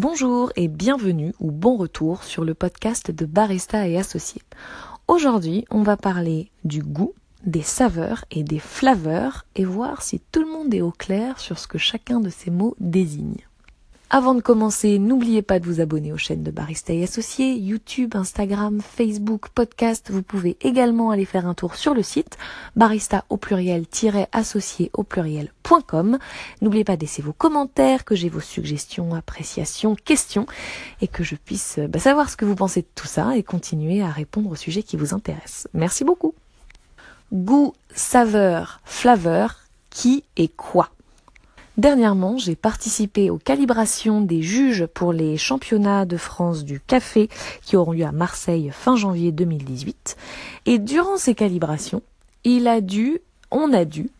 Bonjour et bienvenue ou bon retour sur le podcast de Barista et Associés. Aujourd'hui, on va parler du goût, des saveurs et des flaveurs et voir si tout le monde est au clair sur ce que chacun de ces mots désigne. Avant de commencer, n'oubliez pas de vous abonner aux chaînes de Barista et Associés, YouTube, Instagram, Facebook, podcast. Vous pouvez également aller faire un tour sur le site barista au pluriel-associé au pluriel.com. N'oubliez pas de laisser vos commentaires, que j'ai vos suggestions, appréciations, questions et que je puisse euh, bah, savoir ce que vous pensez de tout ça et continuer à répondre aux sujets qui vous intéressent. Merci beaucoup. Goût, saveur, flaveur, qui et quoi? Dernièrement, j'ai participé aux calibrations des juges pour les championnats de France du café qui auront lieu à Marseille fin janvier 2018. Et durant ces calibrations, il a dû, on a dû,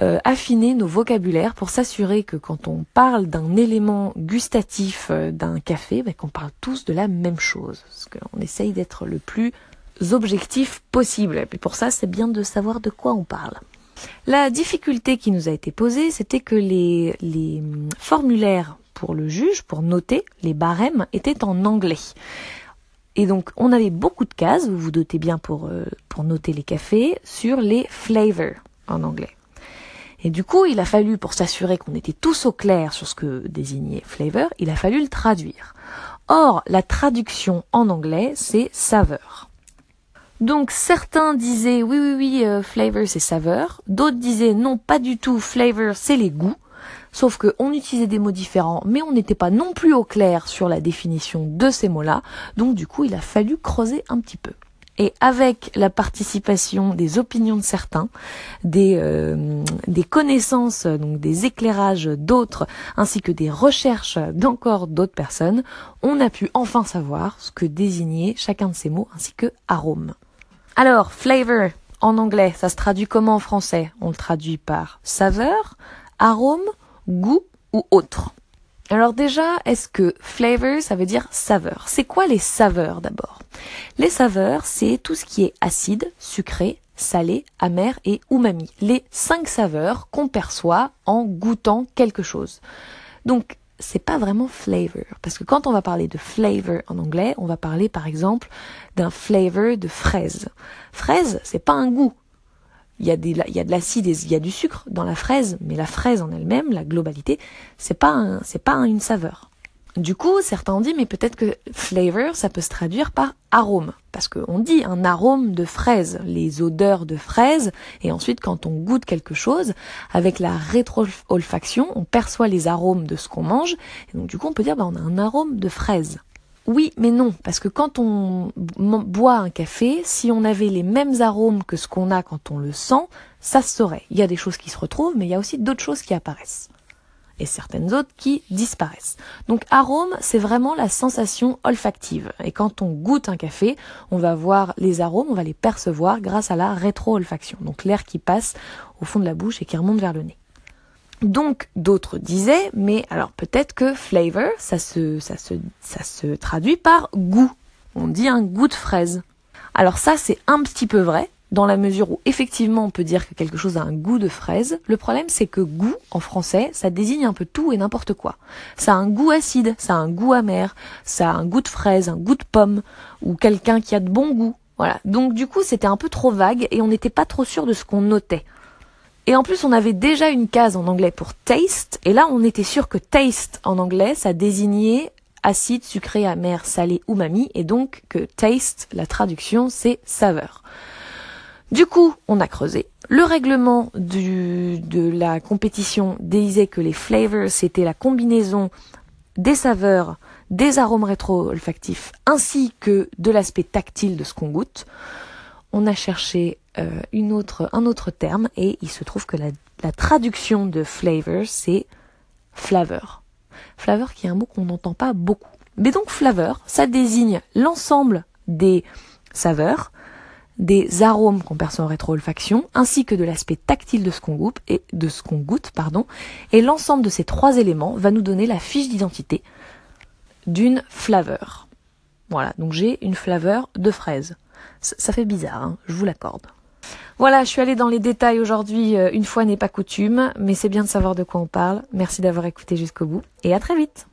euh, affiner nos vocabulaires pour s'assurer que quand on parle d'un élément gustatif euh, d'un café, ben, qu'on parle tous de la même chose. Parce qu'on essaye d'être le plus objectif possible. Et pour ça, c'est bien de savoir de quoi on parle. La difficulté qui nous a été posée, c'était que les, les formulaires pour le juge, pour noter, les barèmes, étaient en anglais. Et donc, on avait beaucoup de cases, vous vous dotez bien pour, euh, pour noter les cafés, sur les flavors en anglais. Et du coup, il a fallu, pour s'assurer qu'on était tous au clair sur ce que désignait flavor, il a fallu le traduire. Or, la traduction en anglais, c'est saveur. Donc certains disaient oui oui oui euh, flavor c'est saveur, d'autres disaient non pas du tout flavor c'est les goûts. Sauf qu'on utilisait des mots différents, mais on n'était pas non plus au clair sur la définition de ces mots-là, donc du coup il a fallu creuser un petit peu. Et avec la participation des opinions de certains, des, euh, connaissances, donc des éclairages d'autres, ainsi que des recherches d'encore d'autres personnes, on a pu enfin savoir ce que désignait chacun de ces mots, ainsi que arôme. Alors, flavor en anglais, ça se traduit comment en français? On le traduit par saveur, arôme, goût ou autre. Alors déjà, est-ce que flavor, ça veut dire saveur? C'est quoi les saveurs d'abord? Les saveurs, c'est tout ce qui est acide, sucré, salé, amer et umami. Les cinq saveurs qu'on perçoit en goûtant quelque chose. Donc, c'est pas vraiment flavor. Parce que quand on va parler de flavor en anglais, on va parler par exemple d'un flavor de fraise. Fraise, c'est pas un goût. Il y a, de l'acide il y a du sucre dans la fraise, mais la fraise en elle-même, la globalité, c'est pas un, c'est pas une saveur. Du coup, certains ont dit, mais peut-être que flavor, ça peut se traduire par arôme. Parce qu'on dit un arôme de fraise, les odeurs de fraise, et ensuite quand on goûte quelque chose, avec la rétro-olfaction, on perçoit les arômes de ce qu'on mange, et donc du coup on peut dire, bah, on a un arôme de fraise. Oui, mais non, parce que quand on boit un café, si on avait les mêmes arômes que ce qu'on a quand on le sent, ça se saurait. Il y a des choses qui se retrouvent, mais il y a aussi d'autres choses qui apparaissent et certaines autres qui disparaissent. Donc arôme, c'est vraiment la sensation olfactive. Et quand on goûte un café, on va voir les arômes, on va les percevoir grâce à la rétro-olfaction. Donc l'air qui passe au fond de la bouche et qui remonte vers le nez. Donc d'autres disaient, mais alors peut-être que flavor, ça se, ça se, ça se traduit par goût. On dit un goût de fraise. Alors ça c'est un petit peu vrai, dans la mesure où effectivement on peut dire que quelque chose a un goût de fraise. Le problème c'est que goût en français, ça désigne un peu tout et n'importe quoi. Ça a un goût acide, ça a un goût amer, ça a un goût de fraise, un goût de pomme, ou quelqu'un qui a de bon goût. Voilà. Donc du coup c'était un peu trop vague et on n'était pas trop sûr de ce qu'on notait. Et en plus, on avait déjà une case en anglais pour taste, et là, on était sûr que taste en anglais, ça désignait acide, sucré, amer, salé, umami, et donc que taste, la traduction, c'est saveur. Du coup, on a creusé. Le règlement de la compétition disait que les flavors, c'était la combinaison des saveurs, des arômes rétro-olfactifs, ainsi que de l'aspect tactile de ce qu'on goûte. On a cherché euh, une autre, un autre terme et il se trouve que la, la traduction de flavor, c'est flavor. Flavor qui est un mot qu'on n'entend pas beaucoup. Mais donc flavor, ça désigne l'ensemble des saveurs, des arômes qu'on perçoit en rétro-olfaction, ainsi que de l'aspect tactile de ce qu'on goûte et de ce qu'on goûte, pardon. Et l'ensemble de ces trois éléments va nous donner la fiche d'identité d'une flaveur. Voilà, donc j'ai une flaveur de fraise. Ça, fait bizarre, hein, je vous l'accorde. Voilà, je suis allée dans les détails aujourd'hui, euh, une fois n'est pas coutume, mais c'est bien de savoir de quoi on parle. Merci d'avoir écouté jusqu'au bout et à très vite.